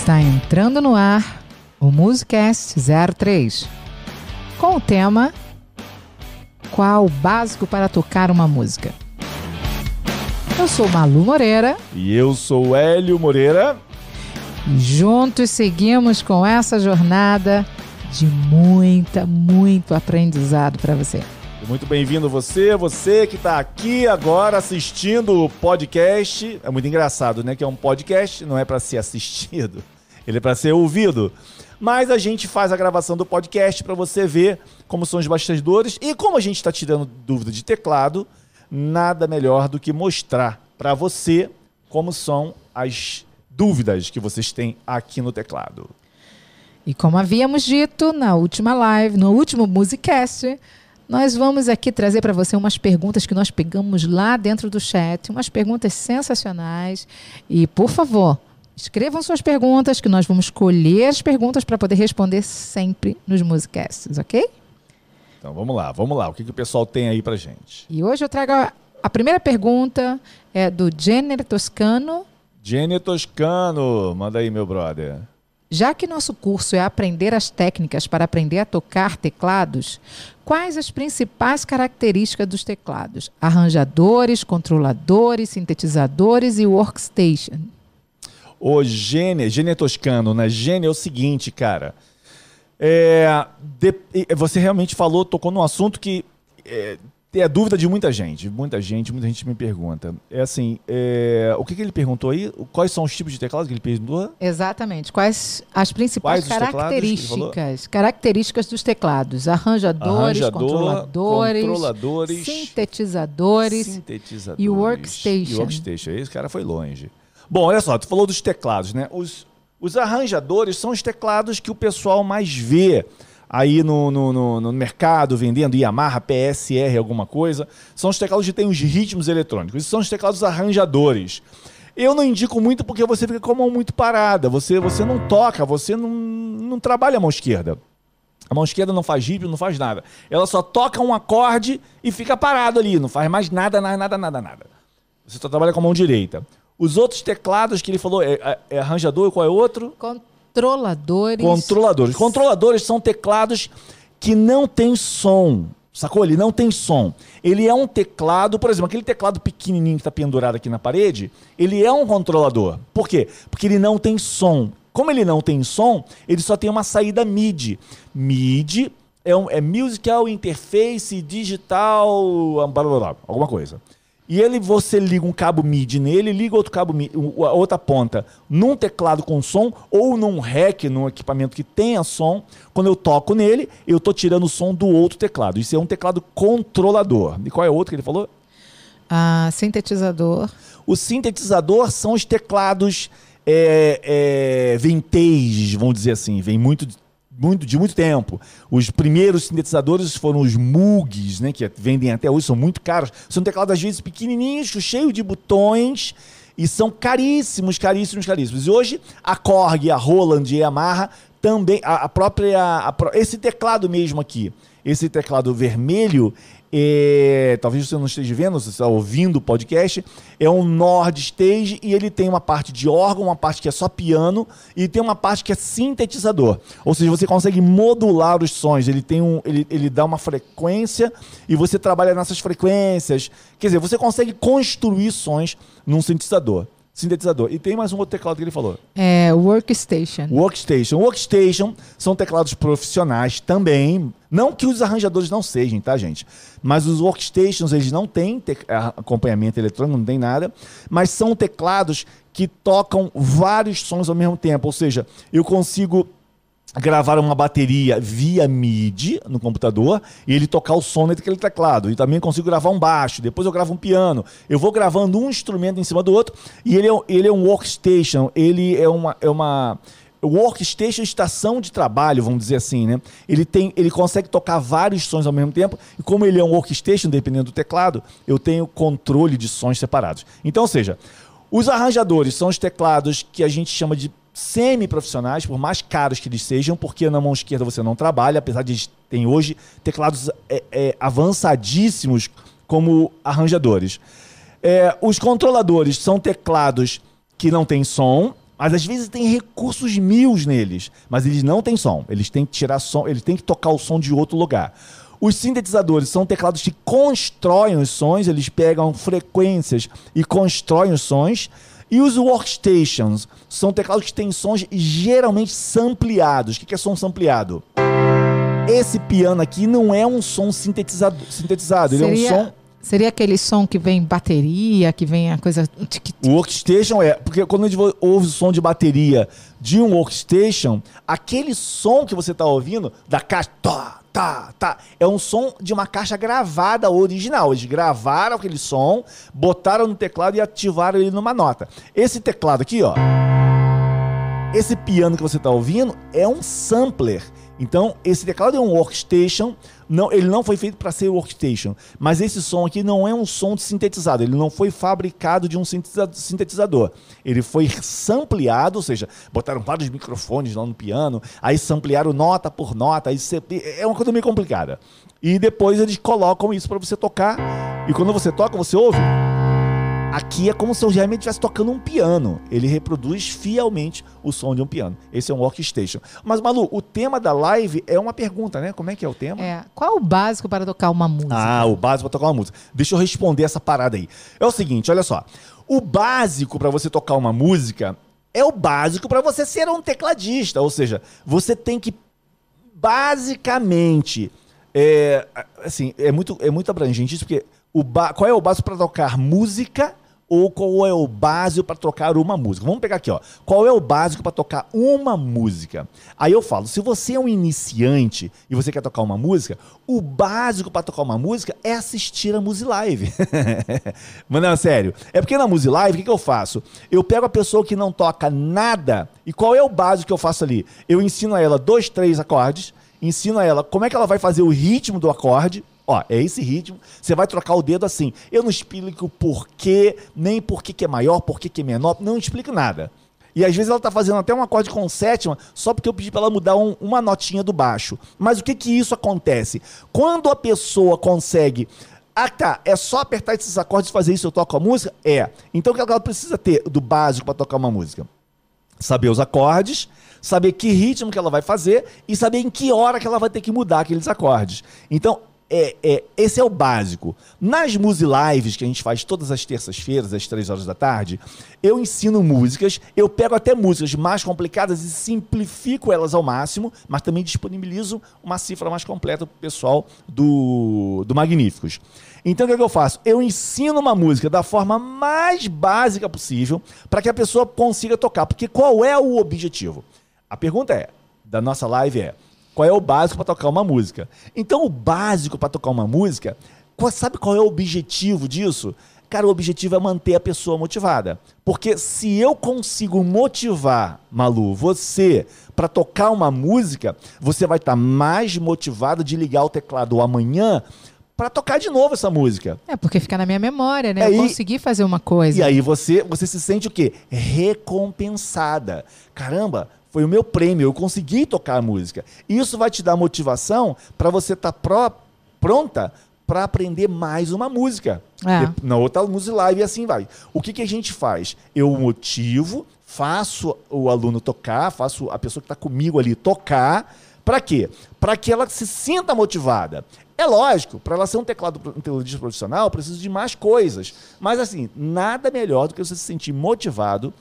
Está entrando no ar o Musicast 03 com o tema Qual o básico para tocar uma música? Eu sou Malu Moreira E eu sou Hélio Moreira. e juntos seguimos com essa jornada de muita, muito aprendizado para você. Muito bem-vindo você, você que está aqui agora assistindo o podcast. É muito engraçado, né? Que é um podcast, não é para ser assistido, ele é para ser ouvido. Mas a gente faz a gravação do podcast para você ver como são os bastidores e como a gente está tirando dúvida de teclado, nada melhor do que mostrar para você como são as dúvidas que vocês têm aqui no teclado. E como havíamos dito na última live, no último Musicast, nós vamos aqui trazer para você umas perguntas que nós pegamos lá dentro do chat, umas perguntas sensacionais. E, por favor, escrevam suas perguntas, que nós vamos escolher as perguntas para poder responder sempre nos Musicasts, ok? Então vamos lá, vamos lá. O que, que o pessoal tem aí pra gente? E hoje eu trago a, a primeira pergunta, é do Jenner Toscano. Jenny Toscano, manda aí, meu brother. Já que nosso curso é aprender as técnicas para aprender a tocar teclados, quais as principais características dos teclados? Arranjadores, controladores, sintetizadores e workstation. Ô, Gênia, Gênia Toscano, né? Gênia é o seguinte, cara. É, de- você realmente falou, tocou num assunto que é, é dúvida de muita gente. Muita gente, muita gente me pergunta. É assim, é, o que, que ele perguntou aí? Quais são os tipos de teclado que ele perguntou? Exatamente. Quais as principais Quais teclados características, características dos teclados? Arranjadores, Arranjador, controladores, controladores, sintetizadores. sintetizadores e workstation. E workstation. Esse cara foi longe. Bom, olha só, tu falou dos teclados, né? Os, os arranjadores são os teclados que o pessoal mais vê aí no, no, no- no mercado, vendendo Yamaha, PSR, alguma coisa. São os teclados que têm os ritmos eletrônicos. Esses são os teclados arranjadores. Eu não indico muito porque você fica com a mão muito parada. Você, você não toca, você não, não trabalha a mão esquerda. A mão esquerda não faz ritmo, não faz nada. Ela só toca um acorde e fica parado ali, não faz mais nada, nada, nada, nada, nada. Você só trabalha com a mão direita. Os outros teclados que ele falou, é, é- é arranjador e qual é outro? Controladores. Controladores. Controladores são teclados que não tem som. Sacou? Ele não tem som. Ele é um teclado, por exemplo, aquele teclado pequenininho que está pendurado aqui na parede, ele é um controlador. Por quê? Porque ele não tem som. Como ele não tem som, ele só tem uma saída MIDI. MIDI é, um, é Musical Interface Digital, blá, blá, blá, alguma coisa. E ele, você liga um cabo MIDI nele, liga outro cabo MIDI, outra ponta num teclado com som ou num rack, num equipamento que tenha som. Quando eu toco nele, eu tô tirando o som do outro teclado. Isso é um teclado controlador. E qual é o outro que ele falou? Ah, sintetizador. O sintetizador são os teclados é, é, vintage, vamos dizer assim. Vem muito, muito de muito tempo. Os primeiros sintetizadores foram os Moogs, né, que vendem até hoje, são muito caros. São teclados às vezes pequenininhos, cheios de botões. E são caríssimos, caríssimos, caríssimos. E hoje a Korg, a Roland e a Yamaha também, a, a própria, a esse teclado mesmo aqui, esse teclado vermelho, talvez você não esteja vendo, você está ouvindo o podcast, é um Nord Stage e ele tem uma parte de órgão, uma parte que é só piano e tem uma parte que é sintetizador. Ou seja, você consegue modular os sons, ele tem um, ele, ele dá uma frequência e você trabalha nessas frequências. Quer dizer, você consegue construir sons num sintetizador. Sintetizador. E tem mais um outro teclado que ele falou. É, workstation. Workstation. Workstation são teclados profissionais também. Não que os arranjadores não sejam, tá, gente? Mas os workstations, eles não têm acompanhamento eletrônico, não tem nada. Mas são teclados que tocam vários sons ao mesmo tempo. Ou seja, eu consigo gravar uma bateria via MIDI no computador e ele tocar o som daquele teclado. E também consigo gravar um baixo, depois eu gravo um piano. Eu vou gravando um instrumento em cima do outro e ele é, ele é um workstation, ele é uma, é uma workstation é estação de trabalho, vamos dizer assim, né? Ele tem, ele consegue tocar vários sons ao mesmo tempo e como ele é um workstation, dependendo do teclado, eu tenho controle de sons separados. Então, ou seja, os arranjadores são os teclados que a gente chama de semi-profissionais, por mais caros que eles sejam, porque na mão esquerda você não trabalha, apesar de eles terem hoje teclados é, é, avançadíssimos como arranjadores. É, os controladores são teclados que não têm som, Mas às vezes tem recursos mil neles, mas eles não têm som. Eles têm que tirar som, eles têm que tocar o som de outro lugar. Os sintetizadores são teclados que constroem os sons, eles pegam frequências e constroem os sons. E os workstations são teclados que têm sons geralmente sampleados. O que é som sampleado? Esse piano aqui não é um som sintetizado, sintetizado ele é um som Seria aquele som que vem bateria, que vem a coisa. O workstation é. Porque quando a gente ouve o som de bateria de um workstation, aquele som que você está ouvindo, da caixa. Tá, tá, tá. É um som de uma caixa gravada original. Eles gravaram aquele som, botaram no teclado e ativaram ele numa nota. Esse teclado aqui, ó. Esse piano que você está ouvindo é um sampler. Então, esse teclado é um workstation, não, ele não foi feito para ser workstation, mas esse som aqui não é um som sintetizado, ele não foi fabricado de um sintetizador. Ele foi sampleado, ou seja, botaram vários microfones lá no piano, aí samplearam nota por nota, aí é uma coisa meio complicada. E depois eles colocam isso para você tocar, e quando você toca, você ouve Aqui é como se o realmente estivesse tocando um piano. Ele reproduz fielmente o som de um piano. Esse é um workstation. Mas, Malu, o tema da live é uma pergunta, né? Como é que é o tema? É. Qual é o básico para tocar uma música? Ah, o básico para tocar uma música. Deixa eu responder essa parada aí. É o seguinte, olha só. O básico para você tocar uma música é o básico para você ser um tecladista. Ou seja, você tem que basicamente. É, assim, é muito, é muito abrangente isso, porque o qual é o básico para tocar música ou qual é o básico para tocar uma música. Vamos pegar aqui, ó. Qual é o básico para tocar uma música? Aí eu falo, se você é um iniciante e você quer tocar uma música, o básico para tocar uma música é assistir a Musilive. Mas não, sério. É porque na Musilive, o que, que eu faço? Eu pego a pessoa que não toca nada e qual é o básico que eu faço ali? Eu ensino a ela dois, três acordes, ensino a ela como é que ela vai fazer o ritmo do acorde, Ó, é esse ritmo. Você vai trocar o dedo assim. Eu não explico porquê, nem por que é maior, por que é menor. Não explico nada. E às vezes ela está fazendo até um acorde com sétima, só porque eu pedi para ela mudar um, uma notinha do baixo. Mas o que que isso acontece? Quando a pessoa consegue ah, tá. É só apertar esses acordes e fazer isso eu toco a música? É. Então o que ela precisa ter do básico para tocar uma música? Saber os acordes, saber que ritmo que ela vai fazer e saber em que hora que ela vai ter que mudar aqueles acordes. Então, é, é, esse é o básico. Nas Muse Lives, que a gente faz todas as terças-feiras, às três horas da tarde, eu ensino músicas, eu pego até músicas mais complicadas e simplifico elas ao máximo, mas também disponibilizo uma cifra mais completa para o pessoal do, do Magníficos. Então o que, é que eu faço? Eu ensino uma música da forma mais básica possível para que a pessoa consiga tocar. Porque qual é o objetivo? A pergunta é, da nossa live é qual é o básico para tocar uma música. Então, o básico para tocar uma música, sabe qual é o objetivo disso? Cara, o objetivo é manter a pessoa motivada. Porque se eu consigo motivar, Malu, você para tocar uma música, você vai estar tá mais motivado de ligar o teclado amanhã para tocar de novo essa música. É, porque fica na minha memória, né? Aí, eu consegui fazer uma coisa. E aí você, você se sente o quê? Recompensada. Caramba, foi o meu prêmio, eu consegui tocar a música. Isso vai te dar motivação para você estar tá pronta para aprender mais uma música. É. Na outra música live e assim vai. O que, que a gente faz? Eu motivo, faço o aluno tocar, faço a pessoa que está comigo ali tocar. Para quê? Para que ela se sinta motivada. É lógico, para ela ser um teclado um tecladista profissional, precisa de mais coisas. Mas assim, nada melhor do que você se sentir motivado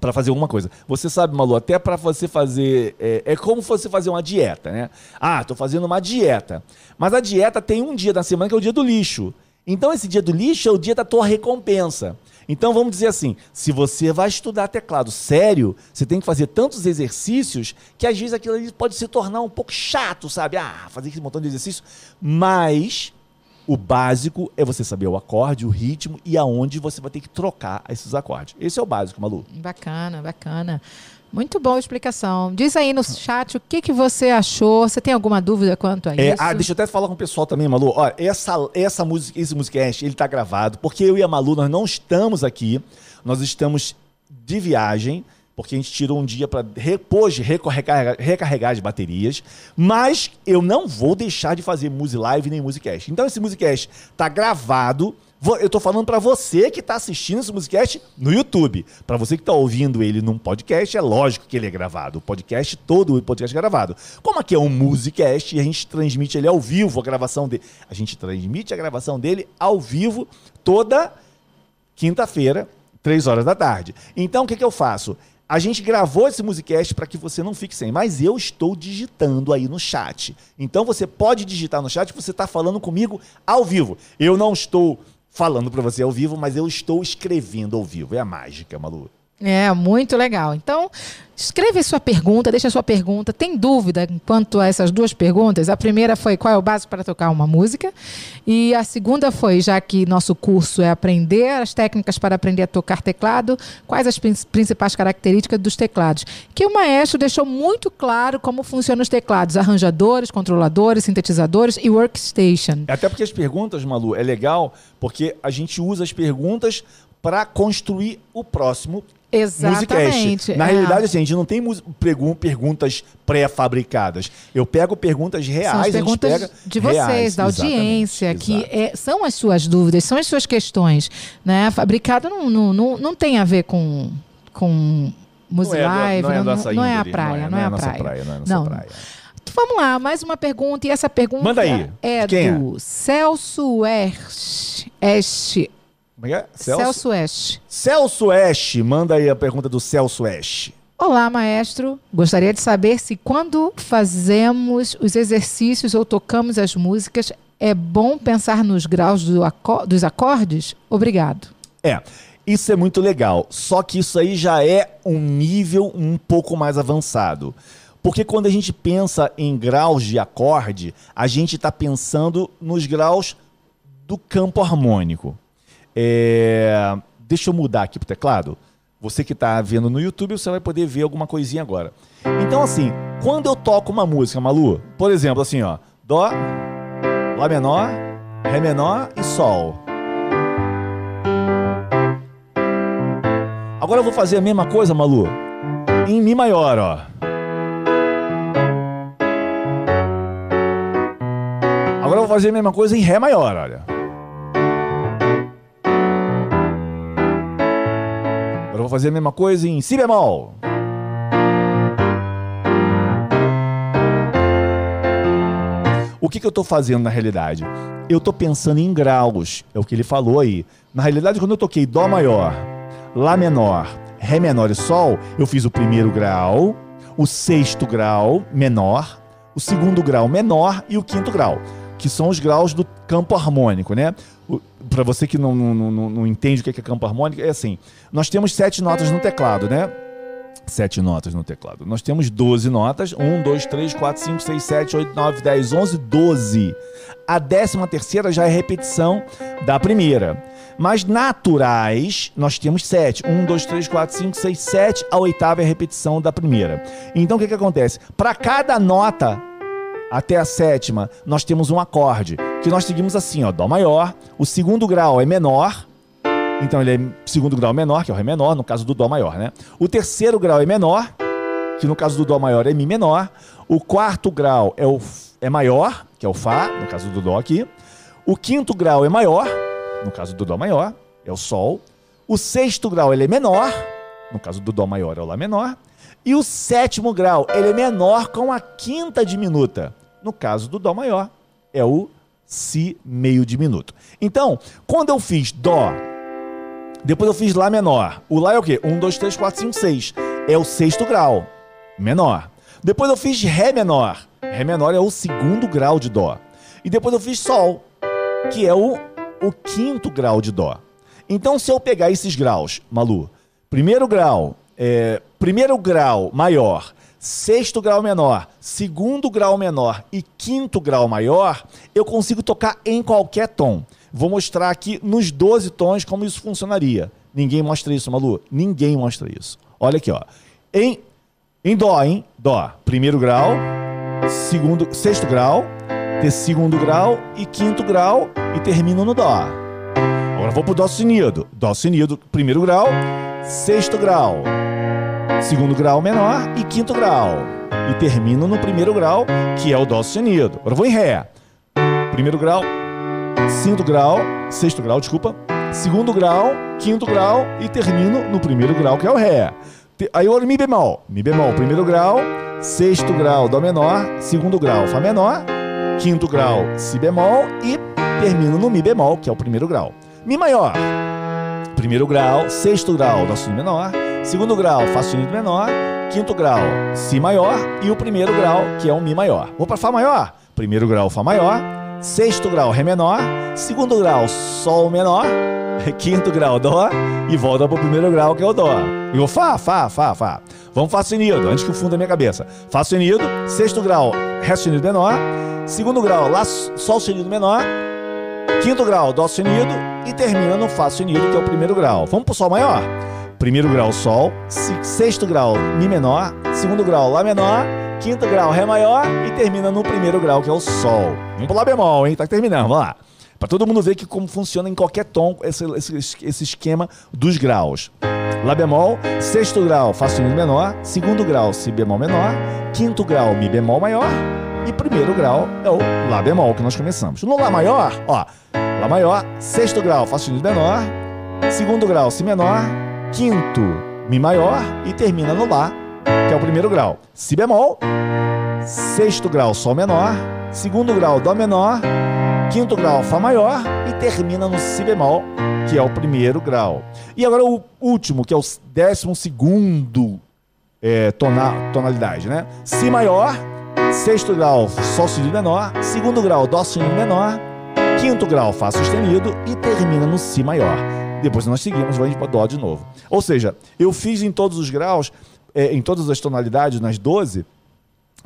para fazer alguma coisa. Você sabe, Malu, até para você fazer. É, é, como você fazer uma dieta, né? Ah, estou fazendo uma dieta. Mas a dieta tem um dia da semana que é o dia do lixo. Então, esse dia do lixo é o dia da tua recompensa. Então, vamos dizer assim: se você vai estudar teclado sério, você tem que fazer tantos exercícios que às vezes aquilo ali pode se tornar um pouco chato, sabe? Ah, fazer aquele montão de exercício. Mas o básico é você saber o acorde, o ritmo e aonde você vai ter que trocar esses acordes. Esse é o básico, Malu. Bacana, bacana. Muito boa explicação. Diz aí no chat o que, que você achou. Você tem alguma dúvida quanto a é, isso? Ah, deixa eu até falar com o pessoal também, Malu. Olha, essa, essa música, esse musicast, ele tá gravado, porque eu e a Malu, nós não estamos aqui. Nós estamos de viagem porque a gente tirou um dia para depois recarregar, recarregar as baterias, mas eu não vou deixar de fazer Music Live nem Musicast. Então esse Musicast tá gravado, Eu tô falando pra você que tá assistindo esse musicast no YouTube. Pra você que tá ouvindo ele num podcast, é lógico que ele é gravado. O podcast todo, o podcast é gravado. Como aqui é um musicast e a gente transmite ele ao vivo, a gravação dele. A gente transmite a gravação dele ao vivo toda quinta-feira, três horas da tarde. Então, o que, que eu faço? A gente gravou esse musicast para que você não fique sem, mas eu estou digitando aí no chat. Então você pode digitar no chat, você está falando comigo ao vivo. Eu não estou falando para você ao vivo, mas eu estou escrevendo ao vivo. É a mágica, Malu. É, muito legal. Então, escreve sua pergunta, deixa sua pergunta. Tem dúvida quanto a essas duas perguntas? A primeira foi qual é o básico para tocar uma música? E a segunda foi, já que nosso curso é aprender as técnicas para aprender a tocar teclado, quais as prin- principais características dos teclados? Que o maestro deixou muito claro como funcionam os teclados: arranjadores, controladores, sintetizadores e workstation. Até porque as perguntas, Malu, é legal porque a gente usa as perguntas para construir o próximo Exatamente. Na é. realidade, assim, a gente não tem perguntas pré-fabricadas. Eu pego perguntas reais, São as a gente perguntas pega de vocês, reais. da audiência, Exatamente, que exato. é- são as suas dúvidas, são as suas questões. Né? Fabricado não, não, não, não tem a ver com, com Music Não é, Live, não é, não, nossa não é a praia, não é, a praia. Não é a nossa praia. Vamos lá, mais uma pergunta, e essa pergunta Manda aí. é Quem é? do Celso. Este. Como é que é? Celso, Celso? Este. Celso Ash. Manda aí a pergunta do Celso Ash. Olá, maestro. Gostaria de saber se quando fazemos os exercícios ou tocamos as músicas, é bom pensar nos graus do dos acordes? Obrigado. É, isso é muito legal. Só que isso aí já é um nível um pouco mais avançado. Porque quando a gente pensa em graus de acorde, a gente está pensando nos graus do campo harmônico. É, Deixa eu mudar aqui pro teclado. Você que está vendo no YouTube, você vai poder ver alguma coisinha agora. Então, assim, quando eu toco uma música, Malu, por exemplo, assim, ó, Dó, Lá menor, Ré menor e Sol. Agora eu vou fazer a mesma coisa, Malu, em Mi maior, ó. Agora eu vou fazer a mesma coisa em Ré maior, olha. Agora vou fazer a mesma coisa em Si bemol. O que, que eu estou fazendo na realidade? Eu estou pensando em graus, é o que ele falou aí. Na realidade, quando eu toquei Dó maior, Lá menor, Ré menor e Sol, eu fiz o primeiro grau, o sexto grau menor, o segundo grau menor e o quinto grau, que são os graus do campo harmônico, né? Para você que não, não, não, não entende o que é campo harmônico, é assim: nós temos sete notas no teclado, né? Sete notas no teclado. Nós temos 12 notas. 1, 2, 3, 4, 5, 6, 7, 8, 9, 10, 11, 12. A décima terceira já é repetição da primeira. Mas naturais, nós temos 7. 1, 2, 3, 4, 5, 6, 7. A oitava é a repetição da primeira. Então o que, que acontece? Para cada nota até a sétima, nós temos um acorde. Que nós seguimos assim, ó, Dó maior. O segundo grau é menor. Então ele é segundo grau menor, que é o Ré menor, no caso do Dó maior, né? O terceiro grau é menor, que no caso do Dó maior é Mi menor. O quarto grau é, o, é maior, que é o Fá, no caso do Dó aqui. O quinto grau é maior, no caso do Dó maior, é o Sol. O sexto grau ele é menor, no caso do Dó maior é o Lá menor. E o sétimo grau ele é menor com a quinta diminuta, no caso do Dó maior é o Si meio diminuto. Então, quando eu fiz Dó, depois eu fiz Lá menor. O Lá é o quê? 1, 2, 3, 4, 5, 6. É o sexto grau, menor. Depois eu fiz Ré menor. Ré menor é o segundo grau de Dó. E depois eu fiz Sol, que é o, o quinto grau de Dó. Então, se eu pegar esses graus, Malu, primeiro grau, é, primeiro grau maior, sexto grau menor, segundo grau menor e quinto grau maior, eu consigo tocar em qualquer tom. Vou mostrar aqui nos 12 tons como isso funcionaria. Ninguém mostra isso, Malu. Ninguém mostra isso. Olha aqui, ó. Em, em Dó, hein? Dó. Primeiro grau, segundo, sexto grau, ter segundo grau e quinto grau e termino no Dó. Agora vou pro Dó sustenido. Dó sustenido, primeiro grau, sexto grau, segundo grau menor e quinto grau. E termino no primeiro grau, que é o Dó sustenido. Agora vou em Ré. Primeiro grau, segundo grau, sexto grau, desculpa, segundo grau, quinto grau e termino no primeiro grau, que é o Ré. Aí o Mi bemol. Mi bemol, primeiro grau, sexto grau, Dó menor, segundo grau, Fá menor, quinto grau, Si bemol e termino no Mi bemol, que é o primeiro grau. Mi maior, primeiro grau, sexto grau, Dó sustenido menor, segundo grau, Fá sustenido menor, quinto grau, Si maior e o primeiro grau, que é o Mi maior. Vou para Fá maior, primeiro grau, Fá maior, sexto grau, Ré menor, segundo grau, Sol menor, quinto grau, Dó, e volta para o primeiro grau, que é o Dó. E o Fá, Fá, Fá, Fá. Vamos Fá sustenido, antes que o fundo da minha cabeça. Fá sustenido, sexto grau, Ré sustenido menor, segundo grau, Lá, Sol sustenido menor, quinto grau, Dó sustenido, e termina no Fá sustenido, que é o primeiro grau. Vamos para o Sol maior. Primeiro grau, Sol, sexto grau, Mi menor, segundo grau, Lá menor, quinto grau, Ré maior. E termina no primeiro grau, que é o Sol. Vamos pro Lá bemol, hein? Tá terminando, vamos lá. Para todo mundo ver que como funciona em qualquer tom esse, esse, esse esquema dos graus. Lá bemol, sexto grau, Fá sustenido menor, segundo grau, Si bemol menor, quinto grau, Mi bemol maior. E primeiro grau é o Lá bemol que nós começamos. No Lá maior, ó, Lá maior, sexto grau, Fá sustenido menor, segundo grau, Si menor, quinto, Mi maior e termina no Lá, que é o primeiro grau. Si bemol, sexto grau, Sol menor, segundo grau, Dó menor, quinto grau, Fá maior e termina no Si bemol, que é o primeiro grau. E agora o último, que é o décimo segundo é, tona, tonalidade, né? Si maior, sexto grau, Sol sustenido menor, segundo grau, Dó sustenido menor, quinto grau, Fá sustenido e termina no Si maior. Depois nós seguimos, vai para Dó de novo. Ou seja, eu fiz em todos os graus, é, em todas as tonalidades, nas 12,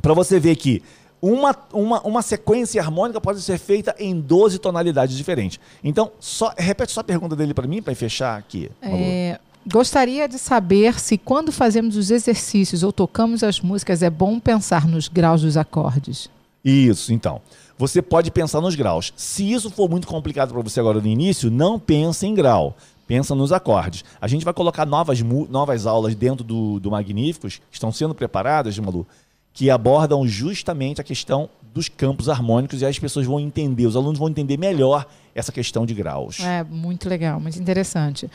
para você ver que uma, uma, uma sequência harmônica pode ser feita em 12 tonalidades diferentes. Então, só repete só a pergunta dele para mim, para fechar aqui. É, gostaria de saber se quando fazemos os exercícios ou tocamos as músicas é bom pensar nos graus dos acordes. Isso, então. Você pode pensar nos graus. Se isso for muito complicado para você agora no início, não pense em grau. Pensa nos acordes. A gente vai colocar novas, novas aulas dentro do, do Magníficos, estão sendo preparadas, Malu, que abordam justamente a questão dos campos harmônicos e as pessoas vão entender, os alunos vão entender melhor essa questão de graus. É, muito legal, muito interessante.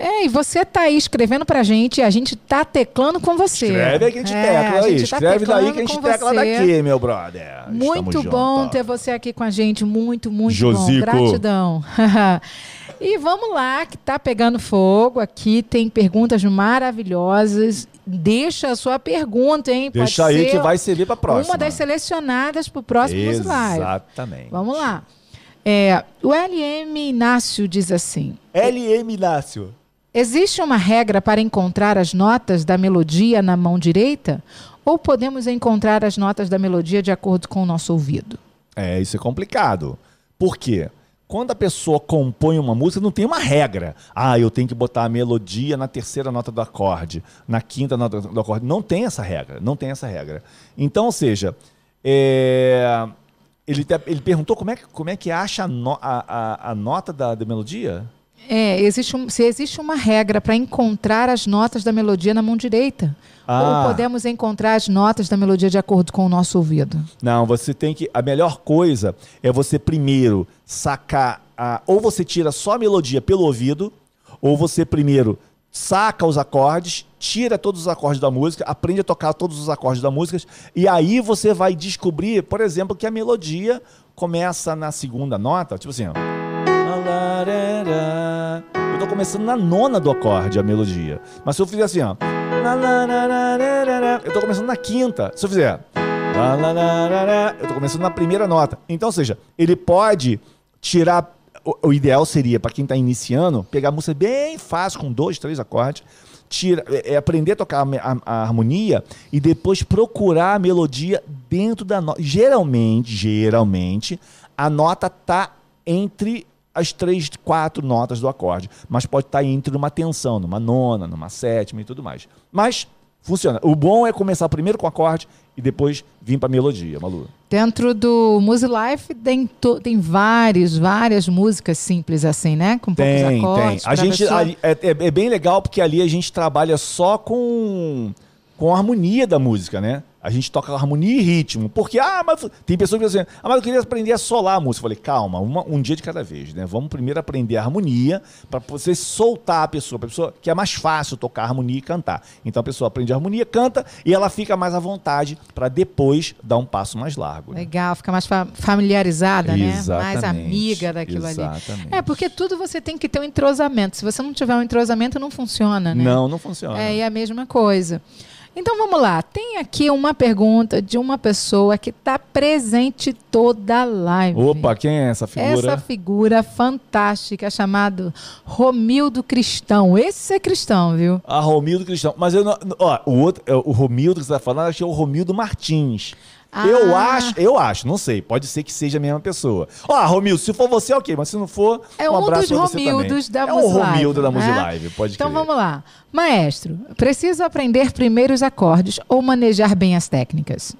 É, e você tá aí escrevendo pra gente e a gente tá teclando com você. Escreve aí que a gente É, tecla aí. gente tá Escreve daí que a gente tecla você. daqui, meu brother. Muito Estamos bom juntos. ter você aqui com a gente. Muito, muito Josico. bom. Gratidão. e vamos lá, que tá pegando fogo aqui. Tem perguntas maravilhosas. Deixa a sua pergunta, hein? Pode Deixa aí que vai servir pra próxima. Uma das selecionadas para o próximo News Live. Exatamente. Vamos lá. É, o LM Inácio diz assim: LM Inácio. Existe uma regra para encontrar as notas da melodia na mão direita? Ou podemos encontrar as notas da melodia de acordo com o nosso ouvido? É, isso é complicado. Por quê? Quando a pessoa compõe uma música, não tem uma regra. Ah, eu tenho que botar a melodia na terceira nota do acorde, na quinta nota do acorde. Não tem essa regra. Não tem essa regra. Então, ou seja, é, ele, ele perguntou como é que, como é que acha a, no- a- a- a nota da, da melodia? É, existe um- se existe uma regra para encontrar as notas da melodia na mão direita? Ah. Ou podemos encontrar as notas da melodia de acordo com o nosso ouvido? Não, você tem que. A melhor coisa é você primeiro sacar. A, ou você tira só a melodia pelo ouvido, ou você primeiro saca os acordes, tira todos os acordes da música, aprende a tocar todos os acordes da música, e aí você vai descobrir, por exemplo, que a melodia começa na segunda nota, tipo assim, ó. Eu tô começando na nona do acorde a melodia. Mas se eu fizer assim, ó. Eu tô começando na quinta. Se eu fizer. Eu tô começando na primeira nota. Então, ou seja, ele pode tirar. O, ideal seria, para quem tá iniciando, pegar a música bem fácil, com dois, três acordes. Tira, é, é aprender a tocar a, a- a harmonia e depois procurar a melodia dentro da nota. Geralmente, geralmente, a nota tá entre as três, quatro notas do acorde, mas pode estar entre uma tensão, numa nona, numa sétima e tudo mais. Mas funciona. O bom é começar primeiro com o acorde e depois vir para a melodia, Malu. Dentro do Music Life tem, tem vários, várias músicas simples assim, né? Com poucos Tem, acordes. tem. A gente ali- é, é- é bem legal porque ali a gente trabalha só com com a harmonia da música, né? A gente toca harmonia e ritmo. Porque, ah, mas tem pessoas que dizem assim, ah, mas eu queria aprender a solar a música. Eu falei, calma, uma, um dia de cada vez, né? Vamos primeiro aprender a harmonia para você soltar a pessoa, a pessoa que é mais fácil tocar harmonia e cantar. Então a pessoa aprende a harmonia, canta e ela fica mais à vontade para depois dar um passo mais largo. Né? Legal, fica mais fa familiarizada, Exatamente. né? Mais amiga daquilo Exatamente. ali. É, porque tudo você tem que ter um entrosamento. Se você não tiver um entrosamento, não funciona, né? Não, não funciona. É, e é a mesma coisa. Então vamos lá, tem aqui uma pergunta de uma pessoa que está presente toda a live. Opa, quem é essa figura? Essa figura fantástica chamada Romildo Cristão. Esse é cristão, viu? Ah, Romildo Cristão. Mas eu não, ó, o outro, é, o Romildo que você está falando, acho que é o Romildo Martins. Ah. Eu acho, eu acho, não sei, pode ser que seja a mesma pessoa. Ó, ah, Romildo, se for você, ok, mas se não for, é um, um abraço dos Romildos da É o Romildo da Musilive, né? pode Então vamos lá. Maestro, preciso aprender primeiro os acordes ou manejar bem as técnicas?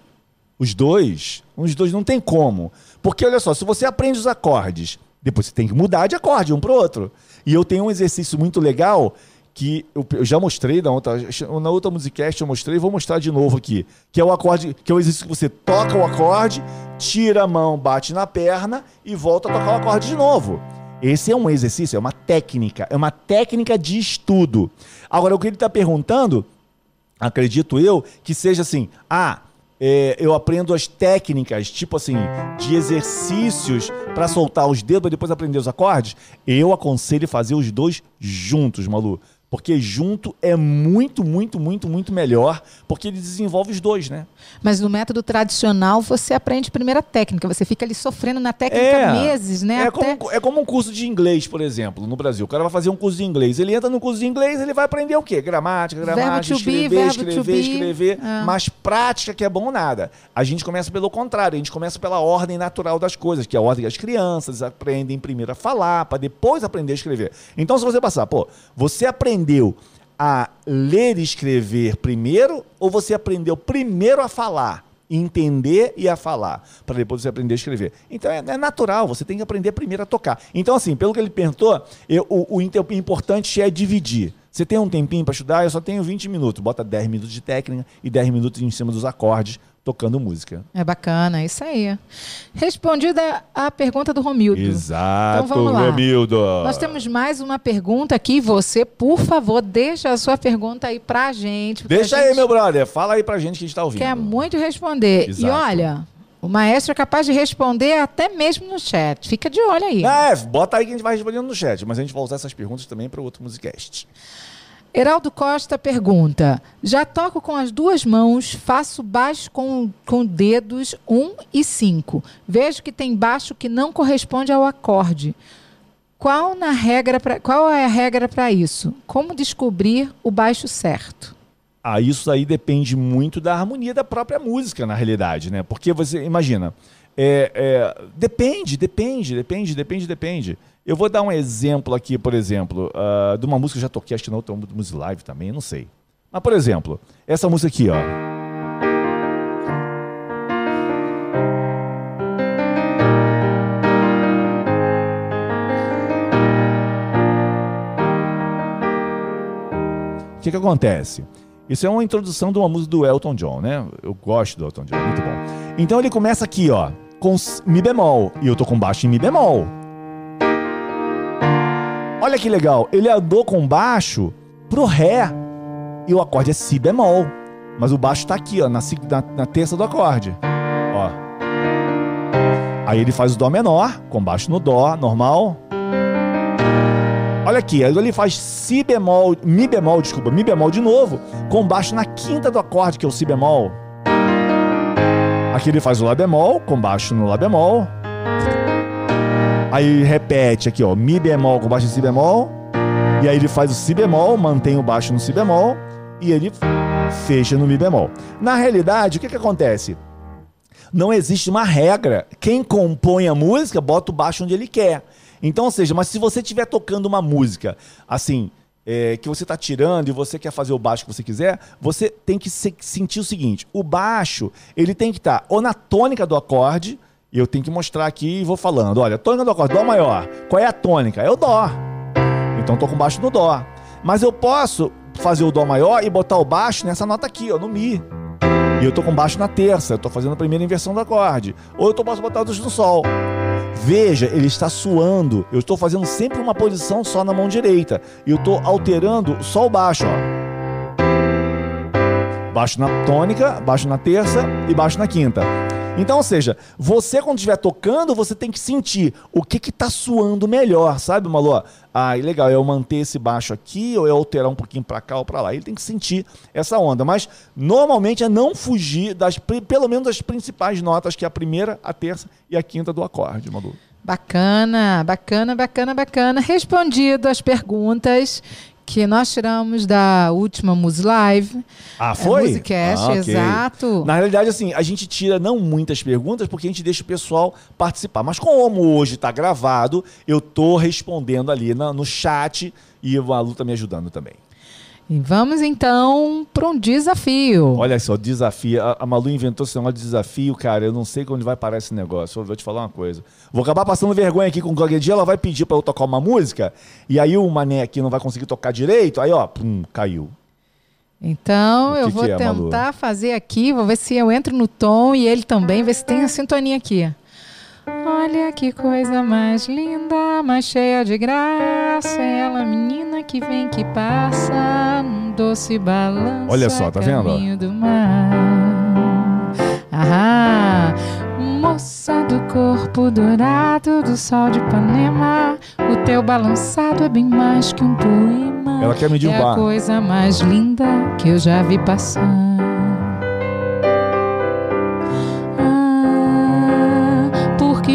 Os dois? Os dois não tem como. Porque olha só, se você aprende os acordes, depois você tem que mudar de acorde um pro outro. E eu tenho um exercício muito legal que eu, eu, já mostrei na outra, na outra musicast eu mostrei, vou mostrar de novo aqui, que é o acorde, que é o exercício que você toca o acorde, tira a mão, bate na perna e volta a tocar o acorde de novo. Esse é um exercício, é uma técnica, é uma técnica de estudo. Agora, o que ele está perguntando, acredito eu, que seja assim: ah, é, eu aprendo as técnicas, tipo assim, de exercícios para soltar os dedos e depois aprender os acordes. Eu aconselho fazer os dois juntos, Malu. Porque junto é muito, muito, muito, muito melhor, porque ele desenvolve os dois, né? Mas no método tradicional você aprende primeiro a técnica, você fica ali sofrendo na técnica é, meses, né? É, Até... como, é como um curso de inglês, por exemplo, no Brasil. O cara vai fazer um curso de inglês. Ele entra no curso de inglês, ele vai aprender o quê? Gramática, gramática, escrever, be, escrever, escrever. É. Mas prática que é bom nada. A gente começa pelo contrário, a gente começa pela ordem natural das coisas, que é a ordem que as crianças aprendem primeiro a falar, para depois aprender a escrever. Então, se você passar, pô, você aprende aprendeu a ler e escrever primeiro ou você aprendeu primeiro a falar? entender e a falar, para depois você aprender a escrever. Então é, é, natural, você tem que aprender primeiro a tocar. Então, assim, pelo que ele perguntou, eu, o, o, importante é dividir. Você tem um tempinho para estudar, eu só tenho 20 minutos. Bota 10 minutos de técnica e 10 minutos em cima dos acordes tocando música. É bacana, isso aí. Respondida a pergunta do Romildo. Exato, então, vamos lá. Romildo. Nós temos mais uma pergunta aqui. Você, por favor, deixa a sua pergunta aí pra gente. Deixa a aí, gente... meu brother. Fala aí pra gente que a gente tá ouvindo. Quer muito responder. Exato. E olha, o maestro é capaz de responder até mesmo no chat. Fica de olho aí. É, bota aí que a gente vai respondendo no chat. Mas a gente vai usar essas perguntas também para outro Musicast. Heraldo Costa pergunta: Já toco com as duas mãos, faço baixo com, com dedos 1 um e 5. Vejo que tem baixo que não corresponde ao acorde. Qual, na regra pra, qual é a regra para isso? Como descobrir o baixo certo? Ah, isso aí depende muito da harmonia da própria música, na realidade, né? Porque você imagina, é, é, depende, depende, depende, depende, depende. Eu vou dar um exemplo aqui, por exemplo, uh, de uma música que eu já toquei, acho que na outra música live também, não sei. Mas, por exemplo, essa música aqui, ó. O que, que acontece? Isso é uma introdução de uma música do Elton John, né? Eu gosto do Elton John, muito bom. Então ele começa aqui, ó, com Mi bemol. E eu tô com baixo em Mi bemol. Olha que legal, ele andou com baixo pro Ré e o acorde é Si bemol. Mas o baixo tá aqui, ó, na, na, na terça do acorde. Ó. Aí ele faz o Dó menor, com baixo no Dó, normal. Olha aqui, aí ele faz Si bemol, Mi bemol, desculpa, Mi bemol de novo, com baixo na quinta do acorde, que é o Si bemol. Aqui ele faz o Lá bemol, com baixo no Lá bemol. Aí repete aqui, ó, Mi bemol com baixo em Si bemol. E aí ele faz o Si bemol, mantém o baixo no Si bemol. E ele fecha no Mi bemol. Na realidade, o que, que acontece? Não existe uma regra. Quem compõe a música bota o baixo onde ele quer. Então, ou seja, mas se você estiver tocando uma música assim, é, que você está tirando e você quer fazer o baixo que você quiser, você tem que se, sentir o seguinte: o baixo ele tem que estar tá ou na tônica do acorde e eu tenho que mostrar aqui e vou falando. Olha, tônica do acorde, Dó maior. Qual é a tônica? É o Dó. Então estou com baixo no Dó. Mas eu posso fazer o Dó maior e botar o baixo nessa nota aqui, ó, no Mi. e eu tô com baixo na terça, eu tô fazendo a primeira inversão do acorde. Ou eu tô posso botar no sol. Veja, ele está suando. Eu estou fazendo sempre uma posição só na mão direita. E eu estou alterando só o baixo, ó. Baixo na tônica, baixo na terça e baixo na quinta. Então, ou seja, você quando estiver tocando, você tem que sentir o que que tá suando melhor, sabe, Malu? Ah, legal, eu manter esse baixo aqui ou é alterar um pouquinho para cá ou para lá. Ele tem que sentir essa onda, mas normalmente é não fugir das pelo menos das principais notas, que é a primeira, a terça e a quinta do acorde, Malu. Bacana, bacana, bacana, bacana. Respondido as perguntas que nós tiramos da última Mus Live. Ah, foi? É, Musicast, ah, okay. exato. Na realidade, assim, a gente tira não muitas perguntas porque a gente deixa o pessoal participar. Mas como hoje está gravado, eu tô respondendo ali no, no chat e a Lu tá me ajudando também. E vamos então para um desafio. Olha só, desafio. A, Malu inventou esse negócio de desafio, cara. Eu não sei onde vai parar esse negócio. Eu vou te falar uma coisa. Vou acabar passando vergonha aqui com qualquer dia. Ela vai pedir para eu tocar uma música. E aí o mané aqui não vai conseguir tocar direito. Aí, ó, pum, caiu. Então, que eu vou é, tentar Malu? fazer aqui. Vou ver se eu entro no tom e ele também, ver se tem a sintonia aqui. Olha que coisa mais linda, mais cheia de graça. Ela, menina que vem que passa, num doce balanço. Olha só, tá vendo? Do mar. Ah, moça do corpo dourado do sol de Ipanema. O teu balançado é bem mais que um poema. Ela quer me derrubar. É a coisa mais linda que eu já vi passar.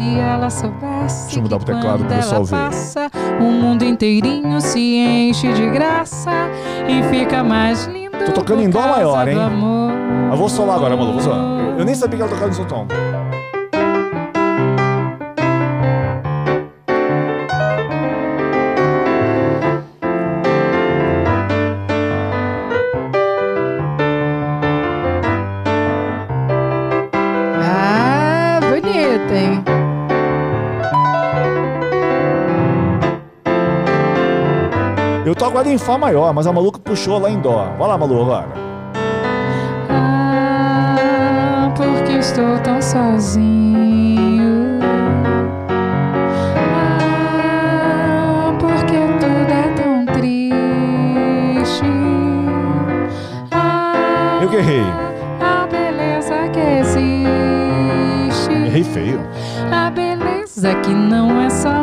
Se ela soubesse Deixa eu mudar o teclado pro pessoal ver. Passa, o mundo inteirinho se enche de graça e fica mais lindo. Tô tocando em dó maior, hein? Eu vou solar agora, Malu, vou solar. Eu nem sabia que ela tocava no seu tom. Agora em Fá maior, mas a maluca puxou lá em Dó. Vai lá, Malu, agora. Ah, porque estou tão sozinho. Ah, porque tudo é tão triste. Ah, Eu que errei. A beleza que existe. Errei feio. A beleza que não é só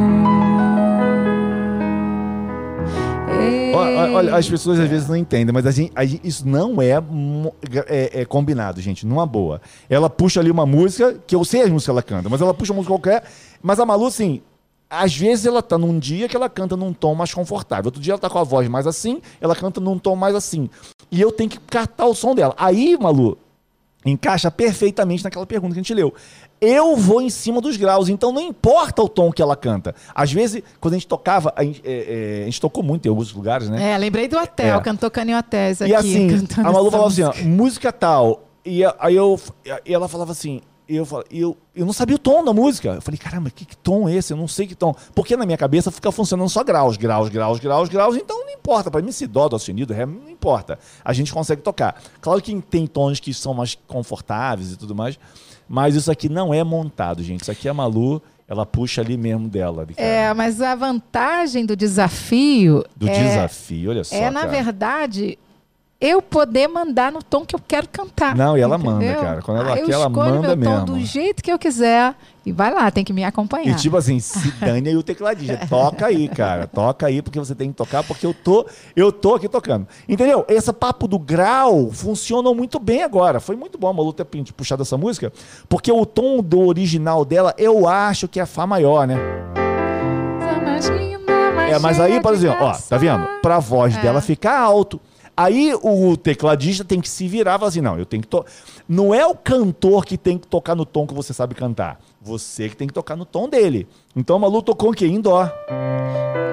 Olha, as pessoas às vezes não entendem, mas a gente, a gente, isso não é, é, é, combinado, gente, numa boa. Ela puxa ali uma música, que eu sei as músicas que ela canta, mas ela puxa uma música qualquer. Mas a Malu, assim, às vezes ela tá num dia que ela canta num tom mais confortável. Outro dia ela tá com a voz mais assim, ela canta num tom mais assim. E eu tenho que catar o som dela. Aí, Malu, encaixa perfeitamente naquela pergunta que a gente leu eu vou em cima dos graus. Então não importa o tom que ela canta. Às vezes, quando a gente tocava, a gente, é, é, a gente tocou muito em alguns lugares, né? É, lembrei do hotel, é. cantou Hotéis aqui. E assim, a Malu falava assim, ó, música tal. E aí eu, e ela falava assim, eu, eu, eu não sabia o tom da música. Eu falei, caramba, que, que tom é esse? Eu não sei que tom. Porque na minha cabeça fica funcionando só graus, graus, graus, graus, graus. Então não importa. Para mim, se dó, dó sustenido, ré, não importa. A gente consegue tocar. Claro que tem tons que são mais confortáveis e tudo mais. Mas isso aqui não é montado, gente. Isso aqui é a Malu, ela puxa ali mesmo dela. é, mas a vantagem do desafio. Do é, desafio, olha só. É, na cara. verdade, eu poder mandar no tom que eu quero cantar. Não, e ela entendeu? manda, cara. Quando ela Aí quer, ela manda meu mesmo. Tom do jeito que eu quiser e vai lá, tem que me acompanhar. E tipo assim, se dane aí o tecladista. Toca aí, cara. Toca aí, porque você tem que tocar, porque eu tô, eu tô aqui tocando. Entendeu? Esse papo do grau funcionou muito bem agora. Foi muito bom a Malu ter puxado essa música, porque o tom do original dela, eu acho que é Fá maior, né? É, mas aí, por exemplo, ó, tá vendo? Pra voz é. dela ficar alto. Aí o tecladista tem que se virar e falar assim: não, eu tenho que. To... Não é o cantor que tem que tocar no tom que você sabe cantar. Você que tem que tocar no tom dele. Então a Malu tocou o quê? Em dó.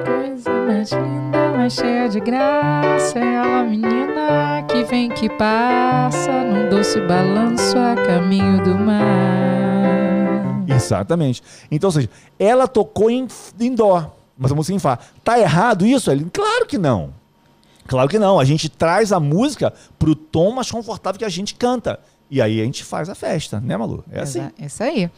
Coisa mais linda, mais cheia de graça. É ela, menina que vem que passa num doce balanço a caminho do mar. Exatamente. Então, ou seja, ela tocou em, em dó, mas a música em fá. Tá errado isso? Claro que não. Claro que não. A gente traz a música pro tom mais confortável que a gente canta. E aí a gente faz a festa, né, Malu? É assim. É isso aí.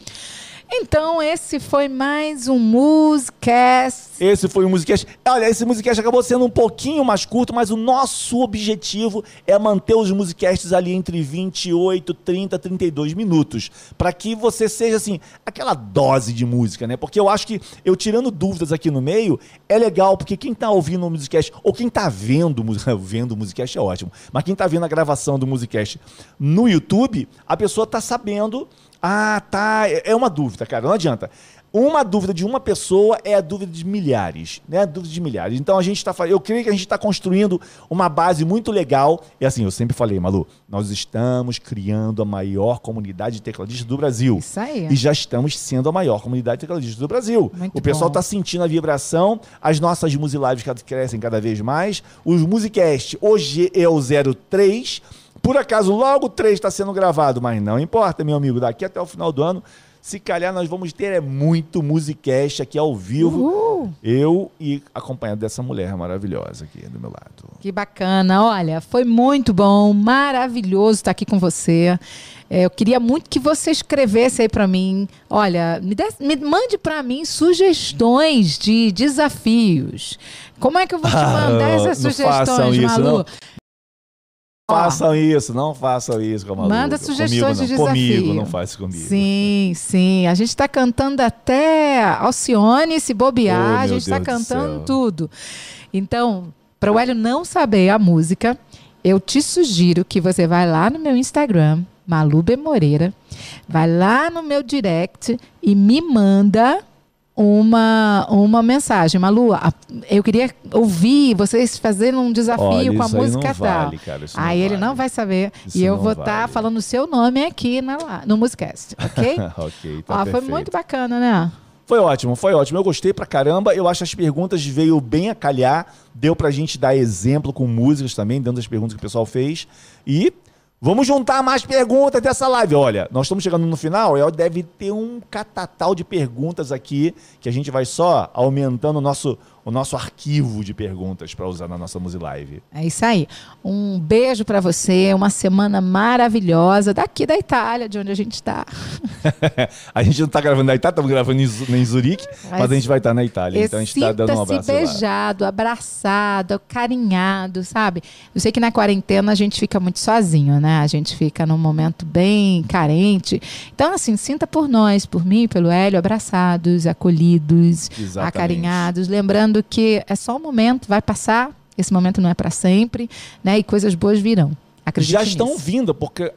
Então, esse foi mais um Musicast. Esse foi um Musicast. Olha, esse Musicast acabou sendo um pouquinho mais curto, mas o nosso objetivo é manter os Musicasts ali entre 28, 30, 32 minutos. para que você seja, assim, aquela dose de música, né? Porque eu acho que eu tirando dúvidas aqui no meio, é legal, porque quem tá ouvindo o Musicast, ou quem tá vendo, vendo o Musicast é ótimo, mas quem tá vendo a gravação do Musicast no YouTube, a pessoa tá sabendo ah, tá. É, é uma dúvida, cara. Não adianta. Uma dúvida de uma pessoa é a dúvida de milhares, né? A dúvida de milhares. Então a gente está, eu creio que a gente está construindo uma base muito legal. E assim, eu sempre falei, Malu, nós estamos criando a maior comunidade de tecladistas do Brasil. Isso aí. E já estamos sendo a maior comunidade de tecladistas do Brasil. Muito o pessoal está sentindo a vibração, as nossas Musilives crescem cada vez mais. Os Musicast, hoje é o 03 por acaso, logo 3 está sendo gravado, mas não importa, meu amigo. Daqui até o final do ano, se calhar nós vamos ter é muito musicast aqui ao vivo. Uhul. Eu e acompanhado dessa mulher maravilhosa aqui do meu lado. Que bacana. Olha, foi muito bom, maravilhoso estar aqui com você. É, eu queria muito que você escrevesse aí para mim. Olha, me, me mande para mim sugestões de desafios. Como é que eu vou te mandar ah, essas sugestões, isso, Malu? Não. Façam isso, não façam isso com a Manda sugestões comigo, de desafio. Comigo, não faz comigo. Sim, sim. A gente está cantando até Alcione, se bobear, oh, a gente está cantando tudo. Então, para o Hélio não saber a música, eu te sugiro que você vai lá no meu Instagram, Malu B. Moreira, vai lá no meu direct e me manda uma, uma mensagem. Malu, eu queria ouvir vocês fazendo um desafio Olha, com a música tal. Vale, cara, aí ele vale. não vai saber. Isso e eu vou estar tá falando o seu nome aqui na, no Musicast, ok? ok, tá Ó, Foi muito bacana, né? Foi ótimo, foi ótimo. Eu gostei pra caramba. Eu acho que as perguntas veio bem a calhar. Deu pra gente dar exemplo com músicas também, dentro das perguntas que o pessoal fez. E Vamos juntar mais perguntas dessa live. Olha, nós estamos chegando no final e deve ter um catatal de perguntas aqui que a gente vai só aumentando o nosso, o nosso arquivo de perguntas para usar na nossa Musilive. É isso aí. Um beijo para você, uma semana maravilhosa daqui da Itália, de onde a gente está. a gente não está gravando na Itália, estamos gravando em Zurique, mas, mas, a gente vai estar tá na Itália. Então a gente está dando um abraço. beijado, lá. abraçado, carinhado, sabe? Eu sei que na quarentena a gente fica muito sozinho, né? A gente fica num momento bem carente. Então, assim, sinta por nós, por mim, pelo Hélio, abraçados, acolhidos, Exatamente. acarinhados, lembrando que é só um momento, vai passar, esse momento não é para sempre, né? E coisas boas virão. Acredite Já estão vindo, porque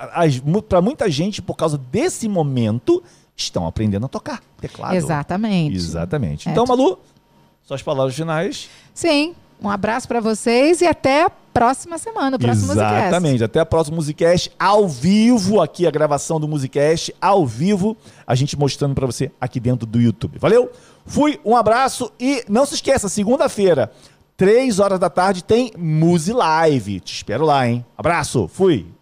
para muita gente, por causa desse momento, estão aprendendo a tocar teclado. Exatamente. Exatamente. É. Então, Malu, suas palavras finais. Sim. Um abraço para vocês e até a próxima semana, o próximo Exatamente, Musicast. até a próxima Musicast ao vivo, aqui a gravação do Musicast ao vivo, a gente mostrando para você aqui dentro do YouTube. Valeu? Fui, um abraço e não se esqueça, segunda-feira, três horas da tarde tem Musi Live. Te espero lá, hein? Abraço, fui.